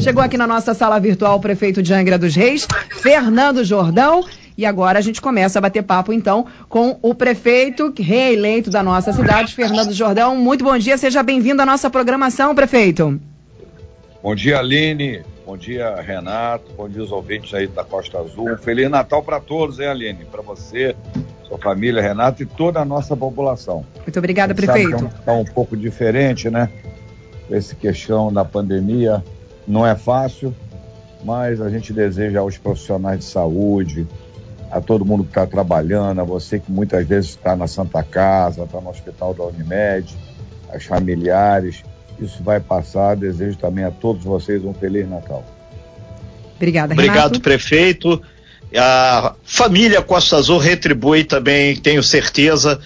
Chegou aqui na nossa sala virtual o prefeito de Angra dos Reis, Fernando Jordão. E agora a gente começa a bater papo, então, com o prefeito reeleito da nossa cidade, Fernando Jordão. Muito bom dia, seja bem-vindo à nossa programação, prefeito. Bom dia, Aline. Bom dia, Renato. Bom dia, os ouvintes aí da Costa Azul. Um Feliz Natal para todos, hein, Aline? Para você, sua família, Renato e toda a nossa população. Muito obrigada, prefeito. Está um, um pouco diferente, né? Essa questão da pandemia não é fácil, mas a gente deseja aos profissionais de saúde, a todo mundo que está trabalhando, a você que muitas vezes está na Santa Casa, está no Hospital da Unimed, as familiares. Isso vai passar. Desejo também a todos vocês um Feliz Natal. Obrigada, Renato. Obrigado, prefeito. A família Costa Azul retribui também, tenho certeza,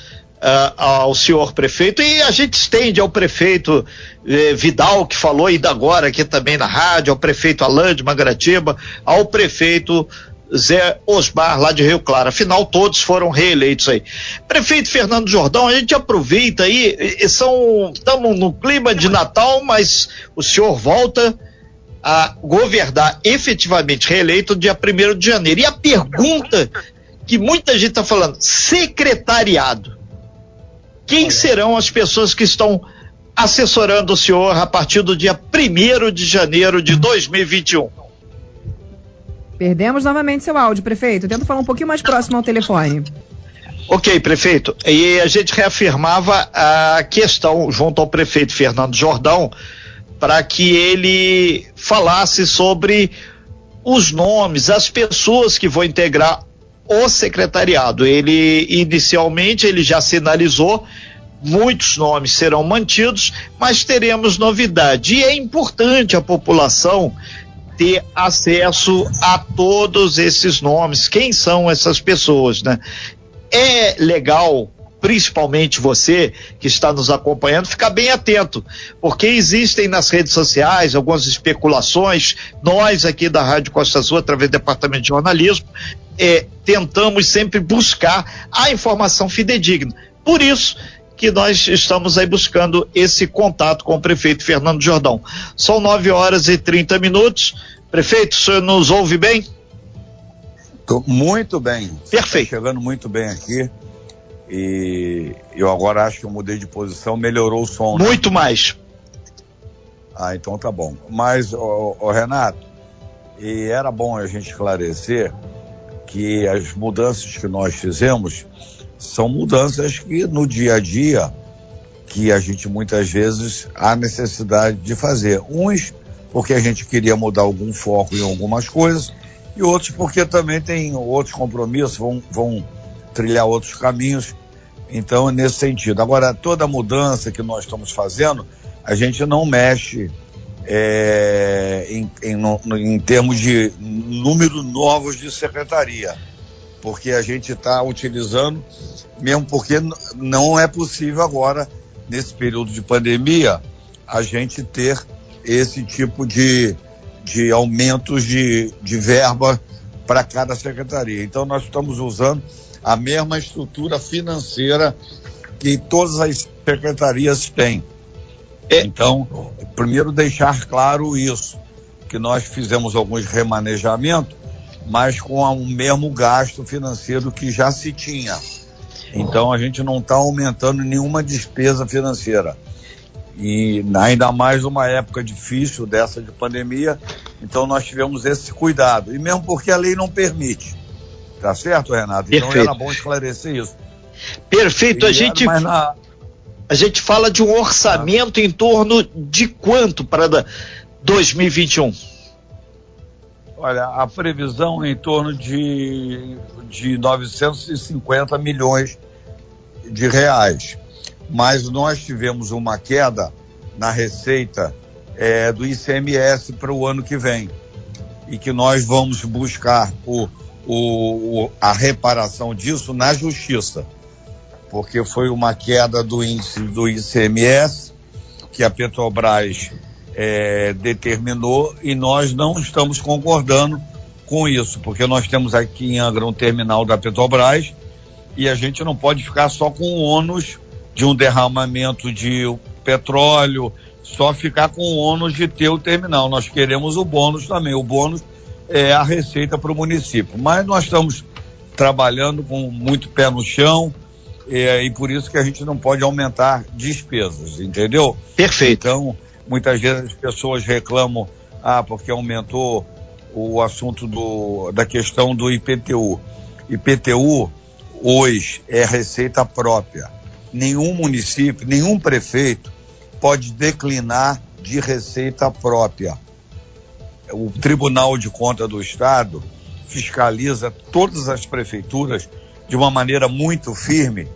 uh, ao senhor prefeito e a gente estende ao prefeito eh, Vidal, que falou ainda agora aqui também na rádio, ao prefeito Alain de Mangaratiba, ao prefeito Zé Osmar, lá de Rio Claro. Afinal, todos foram reeleitos aí. Prefeito Fernando Jordão, a gente aproveita aí, estamos no clima de Natal, mas o senhor volta a governar efetivamente reeleito dia 1 de janeiro. E a pergunta que muita gente está falando, secretariado. Quem serão as pessoas que estão assessorando o senhor a partir do dia 1 de janeiro de 2021? Perdemos novamente seu áudio, prefeito. Tenta falar um pouquinho mais próximo ao telefone. Ok, prefeito. E a gente reafirmava a questão junto ao prefeito Fernando Jordão para que ele falasse sobre os nomes, as pessoas que vão integrar o secretariado. Ele inicialmente ele já sinalizou muitos nomes serão mantidos, mas teremos novidade. E é importante a população ter acesso a todos esses nomes. Quem são essas pessoas, né? É legal, principalmente você que está nos acompanhando, ficar bem atento, porque existem nas redes sociais algumas especulações. Nós aqui da Rádio Costa Azul, através do Departamento de Jornalismo, é, tentamos sempre buscar a informação fidedigna. Por isso que nós estamos aí buscando esse contato com o prefeito Fernando Jordão. São 9 horas e 30 minutos. Prefeito, o senhor nos ouve bem? Tô muito bem. Perfeito. Tá chegando muito bem aqui. E eu agora acho que eu mudei de posição, melhorou o som. Né? Muito né? mais. Ah, então tá bom. Mas, o Renato, e era bom a gente esclarecer que as mudanças que nós fizemos são mudanças que no dia a dia que a gente muitas vezes há necessidade de fazer. Uns porque a gente queria mudar algum foco em algumas coisas e outros porque também tem outros compromissos, vão, vão trilhar outros caminhos. Então, nesse sentido. Agora, toda mudança que nós estamos fazendo, a gente não mexe é, em, em, no, em termos de número novos de secretaria porque a gente está utilizando, mesmo porque não é possível agora, nesse período de pandemia, a gente ter esse tipo de, de aumentos de, de verba para cada secretaria. Então, nós estamos usando a mesma estrutura financeira que todas as secretarias têm. É. Então, primeiro deixar claro isso, que nós fizemos alguns remanejamentos mas com o mesmo gasto financeiro que já se tinha. Então a gente não está aumentando nenhuma despesa financeira. E ainda mais numa época difícil dessa de pandemia, então nós tivemos esse cuidado. E mesmo porque a lei não permite. Tá certo, Renato? Então Perfeito. era bom esclarecer isso. Perfeito, a gente. Na... A gente fala de um orçamento em torno de quanto para 2021? Olha, a previsão é em torno de, de 950 milhões de reais. Mas nós tivemos uma queda na receita é, do ICMS para o ano que vem. E que nós vamos buscar o, o, a reparação disso na justiça. Porque foi uma queda do índice do ICMS que a Petrobras é, determinou e nós não estamos concordando com isso, porque nós temos aqui em Angra um terminal da Petrobras e a gente não pode ficar só com o ônus de um derramamento de petróleo, só ficar com o ônus de ter o terminal. Nós queremos o bônus também. O bônus é a receita para o município. Mas nós estamos trabalhando com muito pé no chão é, e por isso que a gente não pode aumentar despesas, entendeu? Perfeito. Então, muitas vezes as pessoas reclamam, ah, porque aumentou o assunto do, da questão do IPTU. IPTU hoje é receita própria. Nenhum município, nenhum prefeito pode declinar de receita própria. O Tribunal de Conta do Estado fiscaliza todas as prefeituras de uma maneira muito firme,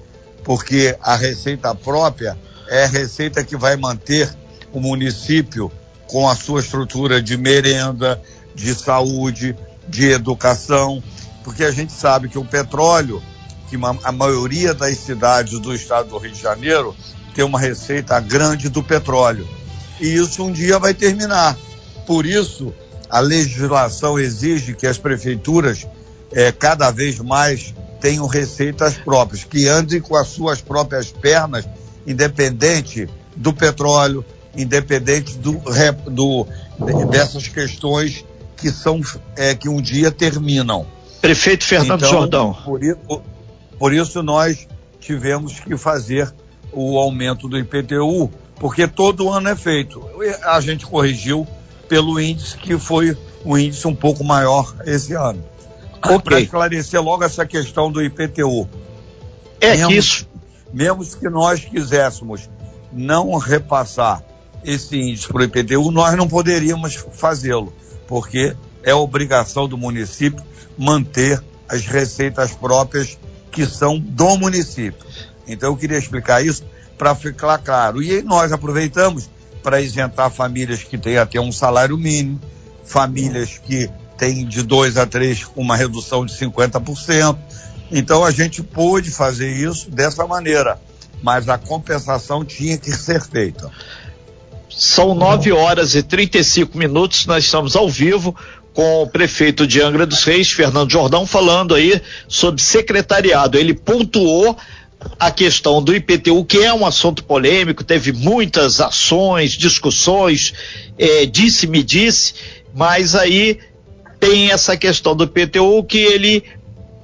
porque a receita própria é a receita que vai manter o município com a sua estrutura de merenda, de saúde, de educação, porque a gente sabe que o petróleo, que a maioria das cidades do estado do Rio de Janeiro tem uma receita grande do petróleo. E isso um dia vai terminar. Por isso, a legislação exige que as prefeituras é, cada vez mais tenham receitas próprias, que andem com as suas próprias pernas, independente do petróleo, independente do, do dessas questões que são é, que um dia terminam. Prefeito Fernando então, Jordão. Por, por isso nós tivemos que fazer o aumento do IPTU, porque todo ano é feito. A gente corrigiu pelo índice que foi um índice um pouco maior esse ano. Okay. Para esclarecer logo essa questão do IPTU. É mesmo, isso. Mesmo que nós quiséssemos não repassar esse índice para o IPTU, nós não poderíamos fazê-lo, porque é obrigação do município manter as receitas próprias que são do município. Então eu queria explicar isso para ficar claro. E nós aproveitamos para isentar famílias que têm até um salário mínimo, famílias que têm de dois a três uma redução de 50%. Então a gente pôde fazer isso dessa maneira, mas a compensação tinha que ser feita. São 9 horas e 35 minutos, nós estamos ao vivo com o prefeito de Angra dos Reis, Fernando Jordão, falando aí sobre secretariado. Ele pontuou a questão do IPTU, que é um assunto polêmico, teve muitas ações, discussões, é, disse-me disse, mas aí tem essa questão do IPTU que ele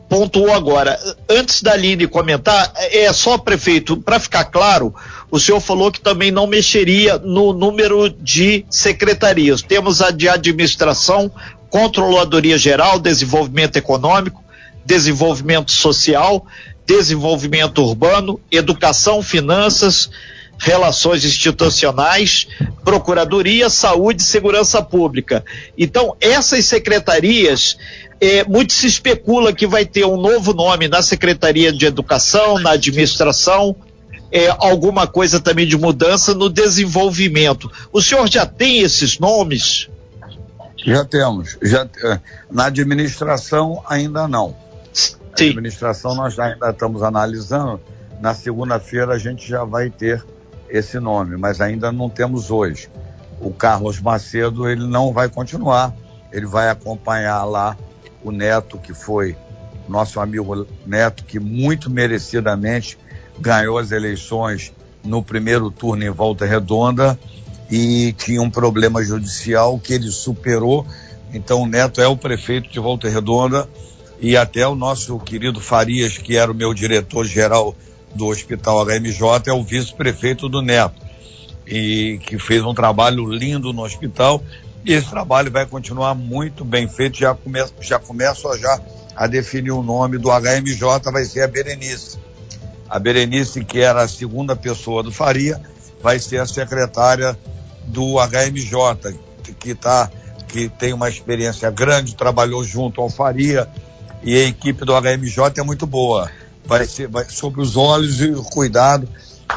pontuou agora. Antes da Aline comentar, é só, prefeito, para ficar claro, o senhor falou que também não mexeria no número de secretarias. Temos a de administração, controladoria geral, desenvolvimento econômico, desenvolvimento social, desenvolvimento urbano, educação, finanças, relações institucionais, procuradoria, saúde e segurança pública. Então, essas secretarias, é, muito se especula que vai ter um novo nome na Secretaria de Educação, na administração, é, alguma coisa também de mudança no desenvolvimento. O senhor já tem esses nomes? Já temos. Já, é, na administração, ainda não. Sim. A administração nós ainda estamos analisando. Na segunda-feira a gente já vai ter esse nome, mas ainda não temos hoje. O Carlos Macedo ele não vai continuar, ele vai acompanhar lá o Neto que foi nosso amigo Neto que muito merecidamente ganhou as eleições no primeiro turno em Volta Redonda e tinha um problema judicial que ele superou. Então o Neto é o prefeito de Volta Redonda e até o nosso querido Farias, que era o meu diretor-geral do Hospital HMJ, é o vice-prefeito do Neto, e que fez um trabalho lindo no hospital. E esse trabalho vai continuar muito bem feito. Já começo, já começo a, já a definir o nome do HMJ, vai ser a Berenice. A Berenice, que era a segunda pessoa do Faria, vai ser a secretária do HMJ, que, tá, que tem uma experiência grande, trabalhou junto ao Faria, e a equipe do HMJ é muito boa. Vai ser vai, sobre os olhos e o cuidado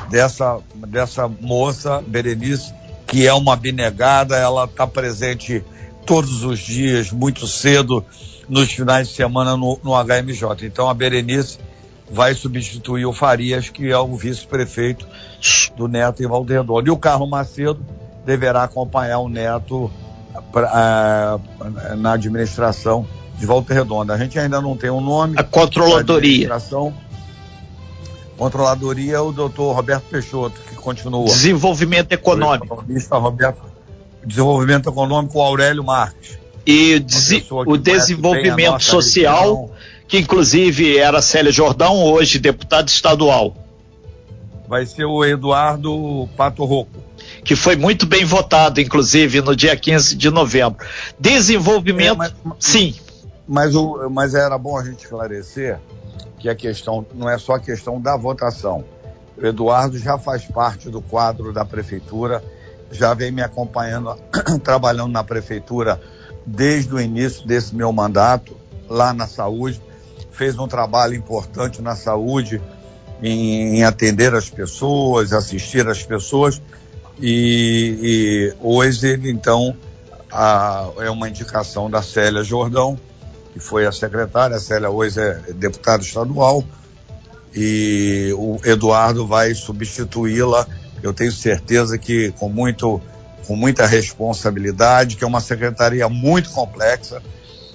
dessa, dessa moça, Berenice, que é uma abnegada, ela está presente todos os dias, muito cedo, nos finais de semana no, no HMJ. Então a Berenice vai substituir o Farias, que é o vice-prefeito do Neto em Valdeirão. E o Carlos Macedo deverá acompanhar o Neto pra, uh, na administração de Volta Redonda. A gente ainda não tem um nome. A controladoria. Controladoria é o doutor Roberto Peixoto, que continua. Desenvolvimento econômico. O Roberto, desenvolvimento econômico, Aurélio Marques. E o desenvolvimento social, região. que inclusive era Célia Jordão, hoje deputado estadual. Vai ser o Eduardo Pato Rocco. Que foi muito bem votado, inclusive, no dia 15 de novembro. Desenvolvimento. É, mas, sim. Mas, o, mas era bom a gente esclarecer que a questão não é só a questão da votação. O Eduardo já faz parte do quadro da prefeitura, já vem me acompanhando, trabalhando na prefeitura desde o início desse meu mandato, lá na saúde. Fez um trabalho importante na saúde, em, em atender as pessoas, assistir as pessoas. E, e hoje ele, então, a, é uma indicação da Célia Jordão, que foi a secretária, a Célia hoje é deputada estadual, e o Eduardo vai substituí-la, eu tenho certeza que com, muito, com muita responsabilidade, que é uma secretaria muito complexa,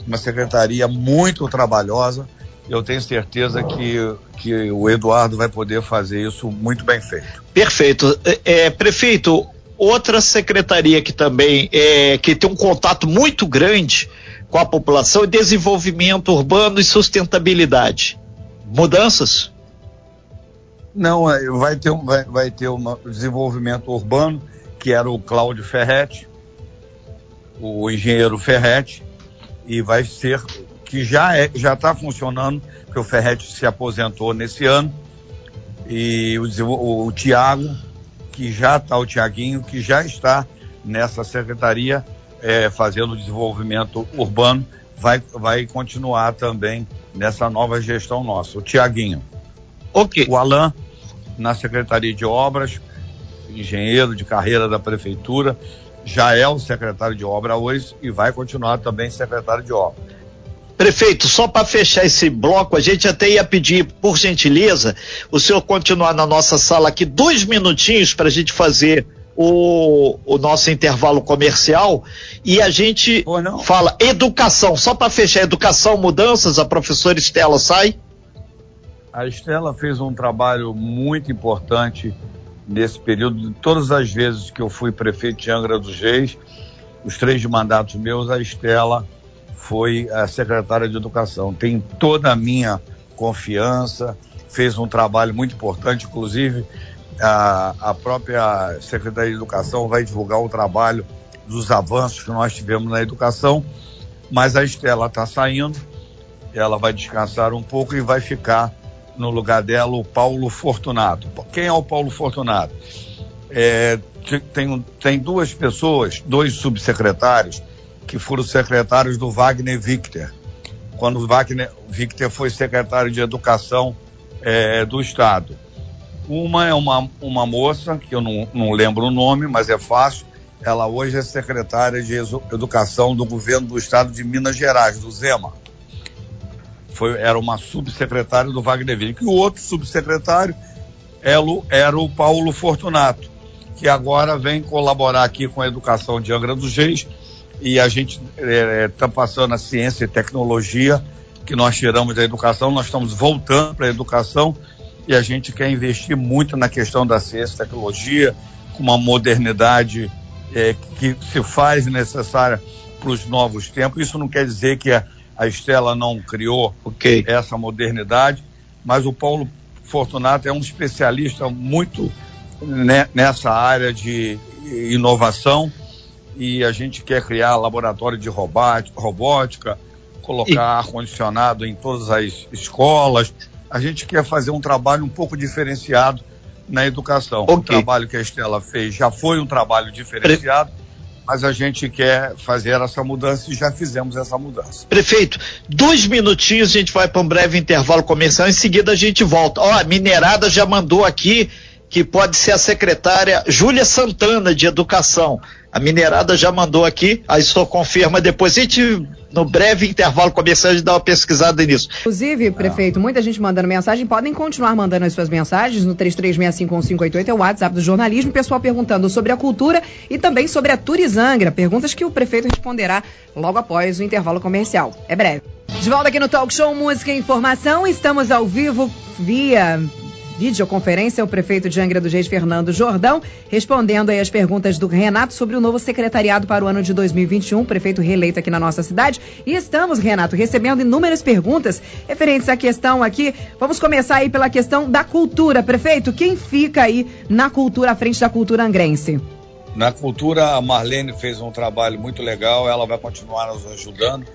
uma secretaria muito trabalhosa, eu tenho certeza que, que o Eduardo vai poder fazer isso muito bem feito. Perfeito. É, é prefeito, outra secretaria que também é, que tem um contato muito grande com a população e desenvolvimento urbano e sustentabilidade. Mudanças? Não, é, vai ter, um, vai, vai ter um desenvolvimento urbano, que era o Cláudio Ferretti, o engenheiro Ferretti, e vai ser, que já é, já está funcionando, porque o Ferretti se aposentou nesse ano, e o, o, o Tiago, que já está, o Tiaguinho, que já está nessa secretaria, é, fazendo desenvolvimento urbano, vai, vai continuar também nessa nova gestão nossa. O Tiaguinho. Okay. O Alain, na Secretaria de Obras, engenheiro de carreira da Prefeitura, já é o secretário de obra hoje e vai continuar também secretário de obra. Prefeito, só para fechar esse bloco, a gente até ia pedir, por gentileza, o senhor continuar na nossa sala aqui dois minutinhos para a gente fazer o, o nosso intervalo comercial e a gente fala educação. Só para fechar, educação, mudanças, a professora Estela sai. A Estela fez um trabalho muito importante nesse período. Todas as vezes que eu fui prefeito de Angra dos Reis, os três mandatos meus, a Estela foi a secretária de Educação. Tem toda a minha confiança, fez um trabalho muito importante, inclusive a, a própria Secretaria de Educação vai divulgar o trabalho dos avanços que nós tivemos na educação, mas a Estela está saindo, ela vai descansar um pouco e vai ficar no lugar dela o Paulo Fortunato. Quem é o Paulo Fortunato? É, tem, tem duas pessoas, dois subsecretários, que foram secretários do Wagner Victor. Quando o Wagner Victor foi secretário de Educação é, do Estado. Uma é uma, uma moça, que eu não, não lembro o nome, mas é fácil. Ela hoje é secretária de Educação do governo do estado de Minas Gerais, do Zema. Foi, era uma subsecretária do Wagner Villa. E o outro subsecretário o, era o Paulo Fortunato, que agora vem colaborar aqui com a educação de Angra dos Reis. E a gente está é, é tá passando a ciência e tecnologia que nós tiramos da educação, nós estamos voltando para a educação e a gente quer investir muito na questão da ciência e tecnologia, com uma modernidade é, que se faz necessária para os novos tempos. Isso não quer dizer que a, a Estela não criou okay. essa modernidade, mas o Paulo Fortunato é um especialista muito né, nessa área de inovação e a gente quer criar laboratório de robótica, colocar ar-condicionado em todas as escolas, a gente quer fazer um trabalho um pouco diferenciado na educação. Okay. O trabalho que a Estela fez já foi um trabalho diferenciado, mas a gente quer fazer essa mudança e já fizemos essa mudança. Prefeito, dois minutinhos, a gente vai para um breve intervalo comercial, em seguida a gente volta. Ó, a minerada já mandou aqui que pode ser a secretária Júlia Santana de Educação. A minerada já mandou aqui, aí só confirma depois. A gente, no breve intervalo comercial, a gente dá uma pesquisada nisso. Inclusive, prefeito, muita gente mandando mensagem. Podem continuar mandando as suas mensagens no 33651588, é o WhatsApp do jornalismo. Pessoal perguntando sobre a cultura e também sobre a Turizangra. Perguntas que o prefeito responderá logo após o intervalo comercial. É breve. De volta aqui no Talk Show Música e Informação. Estamos ao vivo via videoconferência o prefeito de Angra dos Reis, Fernando Jordão, respondendo aí as perguntas do Renato sobre o novo secretariado para o ano de 2021, prefeito reeleito aqui na nossa cidade. E estamos, Renato, recebendo inúmeras perguntas referentes à questão aqui. Vamos começar aí pela questão da cultura. Prefeito, quem fica aí na cultura, à frente da cultura angrense? Na cultura, a Marlene fez um trabalho muito legal, ela vai continuar nos ajudando,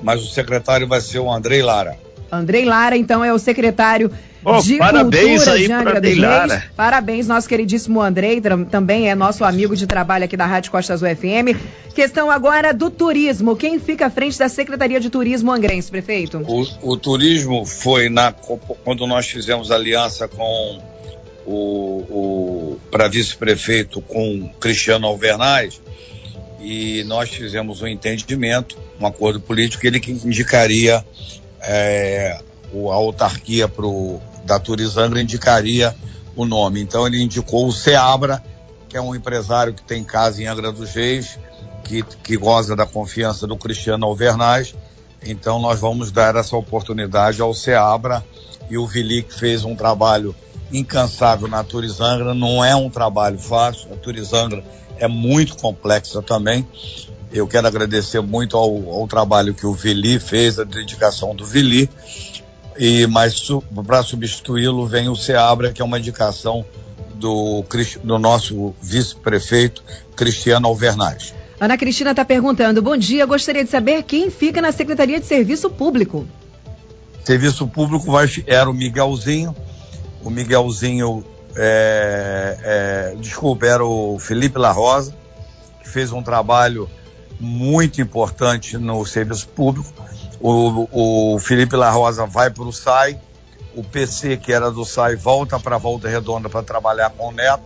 mas o secretário vai ser o Andrei Lara. Andrei Lara, então, é o secretário oh, de parabéns Cultura aí de Angra dos Reis. Parabéns, nosso queridíssimo Andrei, também é nosso amigo de trabalho aqui da Rádio Costa Azul FM. Questão agora do turismo. Quem fica à frente da Secretaria de Turismo Angrense, prefeito? O, o turismo foi na, quando nós fizemos aliança com o, o para vice-prefeito com Cristiano Alvernaz e nós fizemos um entendimento, um acordo político, ele que indicaria é, a autarquia pro, da Turizangra indicaria o nome. Então ele indicou o Seabra, que é um empresário que tem casa em Angra dos Reis, que, que goza da confiança do Cristiano Alvernaz. Então nós vamos dar essa oportunidade ao Seabra e o Vili que fez um trabalho incansável na Turizangra. Não é um trabalho fácil, a Turizangra é muito complexa também. Eu quero agradecer muito ao, ao trabalho que o Vili fez, a dedicação do Vili. E mas su, para substituí-lo vem o Seabra, que é uma indicação do, do nosso vice-prefeito Cristiano Alvernaz. Ana Cristina está perguntando: Bom dia, gostaria de saber quem fica na Secretaria de Serviço Público. Serviço Público vai, era o Miguelzinho, o Miguelzinho, é, é, desculpa, era o Felipe La Rosa, que fez um trabalho muito importante no serviço público. O, o Felipe La Rosa vai para o SAI, o PC, que era do SAI, volta para a Volta Redonda para trabalhar com o Neto,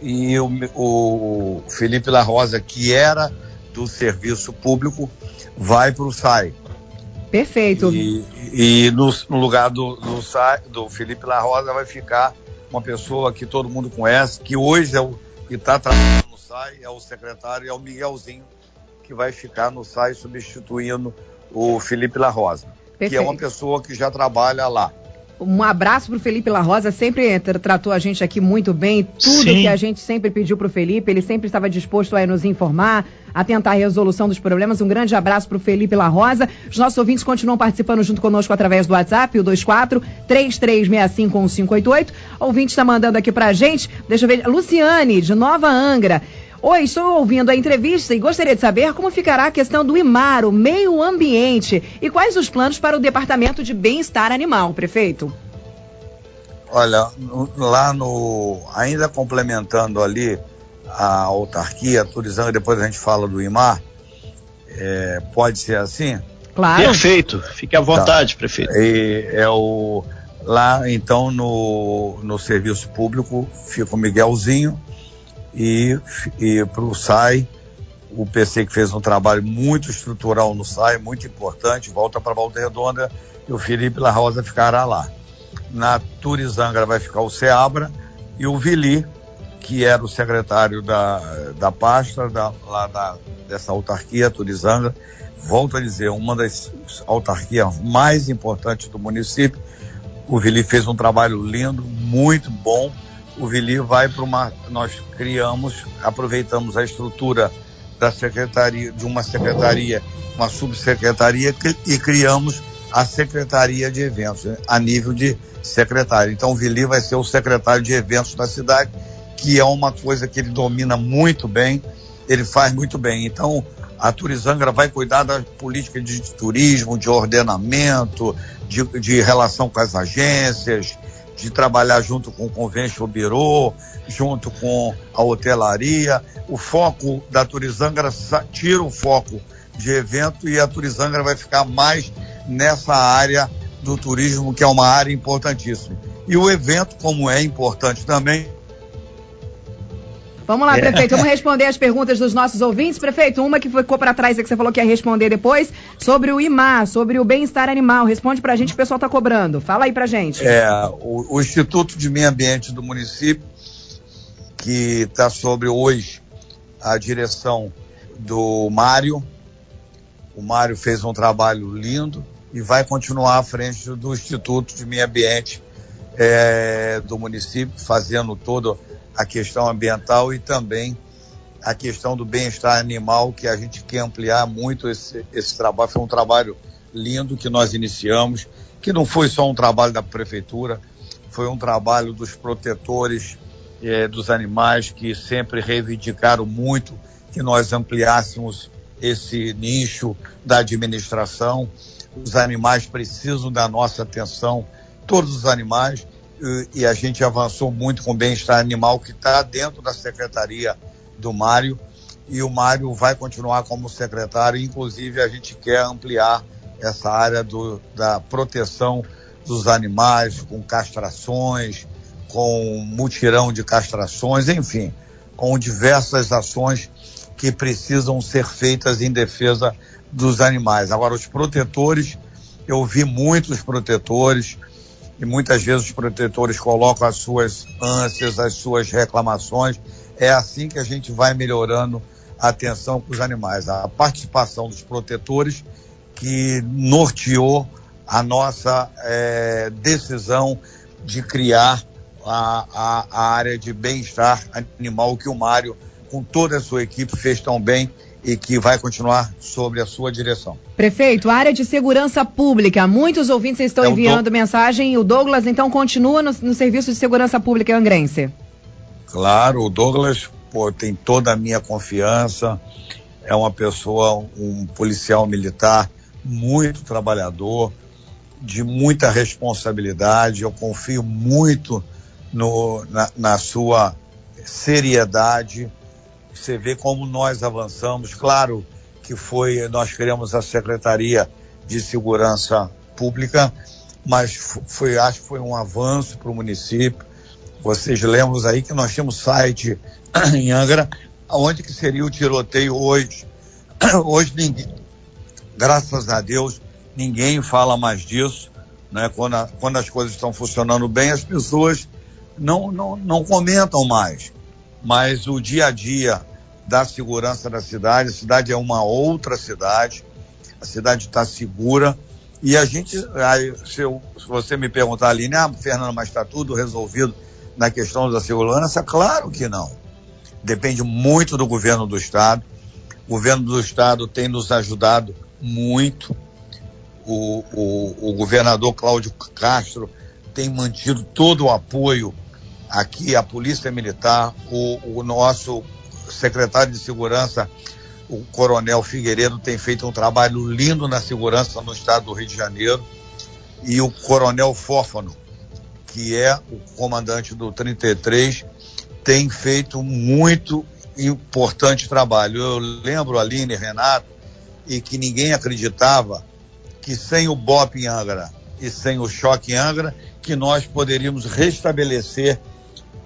e o, o Felipe La Rosa, que era do serviço público, vai para o SAI. Perfeito. E, e no, no, lugar do, do, do Felipe La Rosa vai ficar uma pessoa que todo mundo conhece, que hoje é o que está trabalhando no SAI, é o secretário, é o Miguelzinho, que vai ficar no SAI substituindo o Felipe La Rosa, Perfeito. que é uma pessoa que já trabalha lá. Um abraço para o Felipe La Rosa, sempre tratou a gente aqui muito bem. Tudo Sim. que a gente sempre pediu para o Felipe, ele sempre estava disposto a nos informar, a tentar a resolução dos problemas. Um grande abraço para o Felipe La Rosa. Os nossos ouvintes continuam participando junto conosco através do WhatsApp, o 24 3365 1588. O ouvinte está mandando aqui para a gente, deixa eu ver, Luciane, de Nova Angra. Oi, estou ouvindo a entrevista e gostaria de saber como ficará a questão do IMAR, o meio ambiente, e quais os planos para o Departamento de Bem-Estar Animal, prefeito. Olha, lá no. Ainda complementando ali a autarquia, turizando, depois a gente fala do IMAR, é, pode ser assim? Claro. Perfeito, fique à tá. vontade, tá. prefeito. E é o. Lá, então, no, no serviço público, fica o Miguelzinho, e, e para o SAI, o PC que fez um trabalho muito estrutural no SAI, muito importante, volta para Volta Redonda e o Felipe La Rosa ficará lá. Na Turizangra vai ficar o Seabra e o Vili, que era o secretário da, da pasta da, lá da, dessa autarquia Turizangra, volto a dizer, uma das autarquias mais importantes do município. O Vili fez um trabalho lindo, muito bom, o Vili vai para uma. Nós criamos, aproveitamos a estrutura da secretaria, de uma secretaria, uma subsecretaria, e criamos a secretaria de eventos, né, a nível de secretário. Então o Vili vai ser o secretário de eventos da cidade, que é uma coisa que ele domina muito bem, ele faz muito bem. Então a Turizangra vai cuidar da política de turismo, de ordenamento, de, de relação com as agências, de trabalhar junto com o Convention Bureau, junto com a hotelaria. O foco da Turizangra tira o foco de evento e a Turizangra vai ficar mais nessa área do turismo, que é uma área importantíssima. E o evento, como é importante também, Vamos lá, é. prefeito, vamos responder as perguntas dos nossos ouvintes. Prefeito, uma que ficou para trás que você falou que ia responder depois, sobre o IMAR, sobre o bem-estar animal. Responde para a gente, o pessoal está cobrando. Fala aí para gente. É, o, o Instituto de Meio Ambiente do município, que está sobre hoje a direção do Mário. O Mário fez um trabalho lindo e vai continuar à frente do Instituto de Meio Ambiente é, do município, fazendo toda a questão ambiental e também a questão do bem-estar animal, que a gente quer ampliar muito esse, esse trabalho. Foi um trabalho lindo que nós iniciamos, que não foi só um trabalho da prefeitura, foi um trabalho dos protetores eh, dos animais que sempre reivindicaram muito que nós ampliássemos esse nicho da administração. Os animais precisam da nossa atenção, todos os animais, e, a gente avançou muito com o bem-estar animal que está dentro da Secretaria do Mário e o Mário vai continuar como secretário, inclusive a gente quer ampliar essa área do, da proteção dos animais, com castrações, com mutirão de castrações, enfim, com diversas ações que precisam ser feitas em defesa dos animais. Agora, os protetores, eu vi muitos protetores, e muitas vezes os protetores colocam as suas ânsias, as suas reclamações. É assim que a gente vai melhorando a atenção com os animais. A participação dos protetores que norteou a nossa é, decisão de criar a, a, a área de bem-estar animal que o Mário, com toda a sua equipe, fez tão bem e que vai continuar sob a sua direção. Prefeito, área de segurança pública. Muitos ouvintes estão é enviando do... mensagem. O Douglas, então, continua no, no, Serviço de Segurança Pública Angrense. Claro, o Douglas pô, tem toda a minha confiança. É uma pessoa, um policial militar muito trabalhador, de muita responsabilidade. Eu confio muito no, na, na sua seriedade você vê como nós avançamos. Claro que foi, nós criamos a Secretaria de Segurança Pública, mas foi, acho que foi um avanço para o município. Vocês lembram aí que nós tínhamos site em Angra, onde que seria o tiroteio hoje. Hoje ninguém, graças a Deus, ninguém fala mais disso. Né? Quando, a, quando as coisas estão funcionando bem, as pessoas não, não, não comentam mais. Mas o dia a dia da segurança da cidade. A cidade é uma outra cidade, a cidade está segura. E a gente, se, eu, se, você me perguntar ali, né, ah, Fernando, mas está tudo resolvido na questão da segurança? Claro que não. Depende muito do governo do Estado. O governo do Estado tem nos ajudado muito. O, o, o governador Cláudio Castro tem mantido todo o apoio aqui à Polícia Militar, o, o nosso secretário de Segurança, o Coronel Figueiredo, tem feito um trabalho lindo na segurança no estado do Rio de Janeiro. E o Coronel Fófano, que é o comandante do 33, tem feito muito importante trabalho. Eu lembro, Aline, Renato, e que ninguém acreditava que sem o BOP em Angra e sem o choque em Angra, que nós poderíamos restabelecer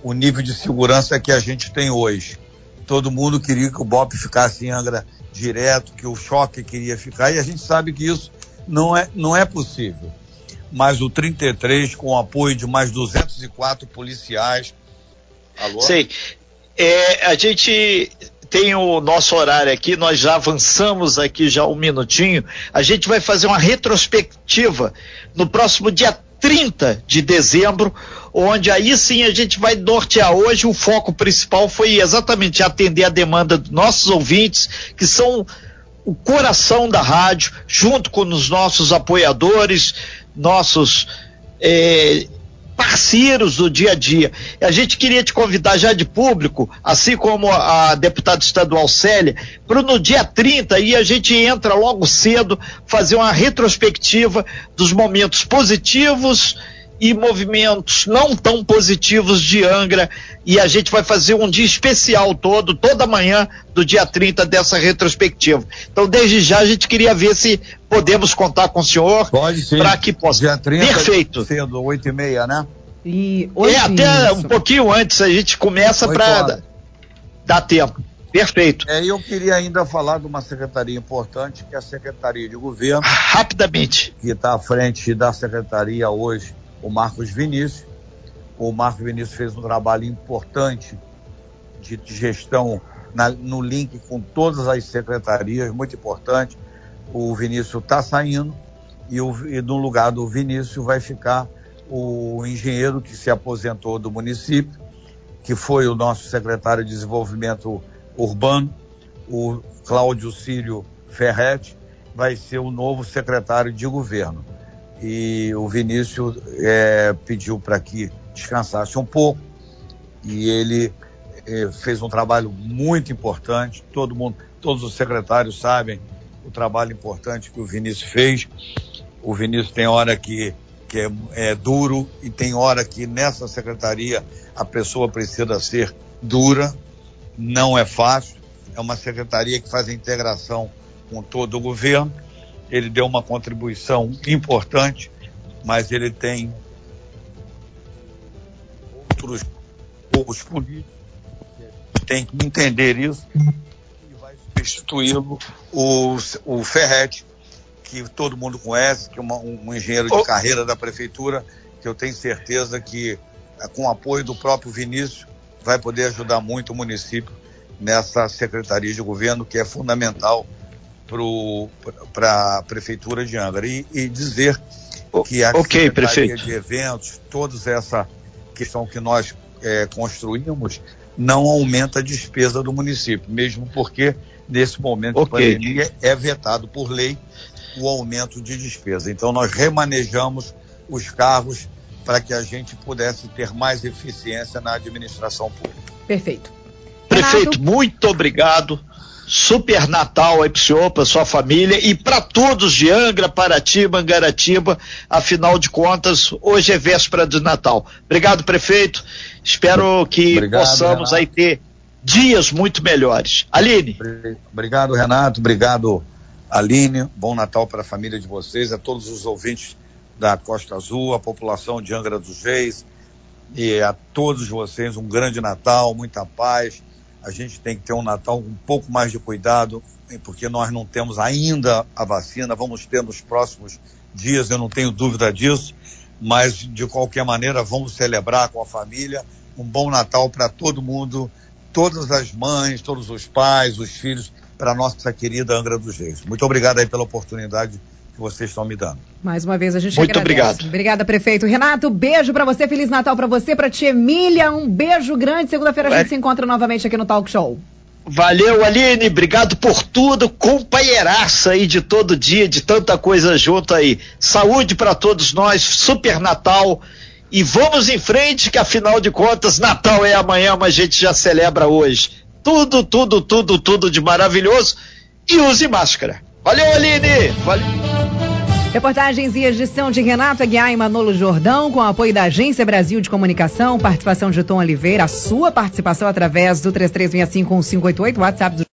o nível de segurança que a gente tem hoje. Todo mundo queria que o BOP ficasse em Angra direto, que o choque queria ficar, e a gente sabe que isso não é, não é possível. Mas o 33, com o apoio de mais 204 policiais. Alô? Sei. É, a gente tem o nosso horário aqui, nós já avançamos aqui já um minutinho. A gente vai fazer uma retrospectiva no próximo dia 30 de dezembro, onde aí sim a gente vai nortear. Hoje o foco principal foi exatamente atender a demanda dos nossos ouvintes, que são o coração da rádio, junto com os nossos apoiadores, nossos é, parceiros do dia a dia. A gente queria te convidar já de público, assim como a deputada estadual Célia, para no dia 30 e a gente entra logo cedo fazer uma retrospectiva dos momentos positivos e movimentos não tão positivos de Angra e a gente vai fazer um dia especial todo, toda manhã do dia 30 dessa retrospectiva. Então, desde já a gente queria ver se podemos contar com o senhor para que possa. Dia 30 Perfeito. Cedo, 8 e meia, né? E é, até um pouquinho antes a gente começa para dar tempo. Perfeito. É, eu queria ainda falar de uma secretaria importante, que é a Secretaria de Governo. Rapidamente. Que está à frente da secretaria hoje o Marcos Vinícius. O Marcos Vinícius fez um trabalho importante de, gestão na, no link com todas as secretarias, muito importante. O Vinícius está saindo e, o, e no lugar do Vinícius vai ficar o engenheiro que se aposentou do município, que foi o nosso secretário de Desenvolvimento Urbano, o Cláudio Círio Ferretti, vai ser o novo secretário de governo. E o Vinícius é, pediu para que descansasse um pouco e ele é, fez um trabalho muito importante. Todo mundo, todos os secretários sabem o trabalho importante que o Vinícius fez. O Vinícius tem hora que, que é, é duro e tem hora que nessa secretaria a pessoa precisa ser dura. Não é fácil. É uma secretaria que faz a integração com todo o governo. Ele deu uma contribuição importante, mas ele tem outros poucos políticos. Tem que entender isso. E vai substituí-lo o, o Ferretti, que todo mundo conhece, que é uma, um engenheiro de carreira da prefeitura, que eu tenho certeza que, com o apoio do próprio Vinícius, vai poder ajudar muito o município nessa secretaria de governo, que é fundamental para a prefeitura de Angra. E, e dizer que a okay, secretaria prefeito. de eventos, toda essa questão que nós é, construímos, não aumenta a despesa do município, mesmo porque nesse momento okay. de pandemia é vetado por lei o aumento de despesa. Então nós remanejamos os cargos para que a gente pudesse ter mais eficiência na administração pública. Perfeito. Prefeito, muito obrigado. Super Natal aí para o senhor, para sua família e para todos de Angra, Paraty, Mangaratiba. Afinal de contas, hoje é véspera de Natal. Obrigado, prefeito. Espero que Obrigado, possamos Renato. aí ter dias muito melhores. Aline. Obrigado, Renato. Obrigado, Aline. Bom Natal para a família de vocês, a todos os ouvintes da Costa Azul, a população de Angra dos Reis e a todos vocês um grande Natal, muita paz a gente tem que ter um Natal um pouco mais de cuidado, porque nós não temos ainda a vacina, vamos ter nos próximos dias, eu não tenho dúvida disso, mas de qualquer maneira vamos celebrar com a família um bom Natal para todo mundo, todas as mães, todos os pais, os filhos, para nossa querida Angra dos Reis. Muito obrigado aí pela oportunidade que vocês estão me dando. Mais uma vez a gente Muito agradece. obrigado. Obrigada, prefeito. Renato, beijo para você, Feliz Natal para você, para tia Emília, um beijo grande. Segunda-feira a gente se encontra novamente aqui no Talk Show. Valeu, Aline, obrigado por tudo, companheiraça aí de todo dia, de tanta coisa junto aí. Saúde para todos nós, super Natal e vamos em frente que afinal de contas Natal é amanhã, mas a gente já celebra hoje. Tudo, tudo, tudo, tudo de maravilhoso e use máscara. Valeu, Aline! Valeu! Reportagens e edição de Renato Aguiar e Manolo Jordão, com apoio da Agência Brasil de Comunicação, participação de Tom Oliveira, a sua participação através do 33651588, WhatsApp do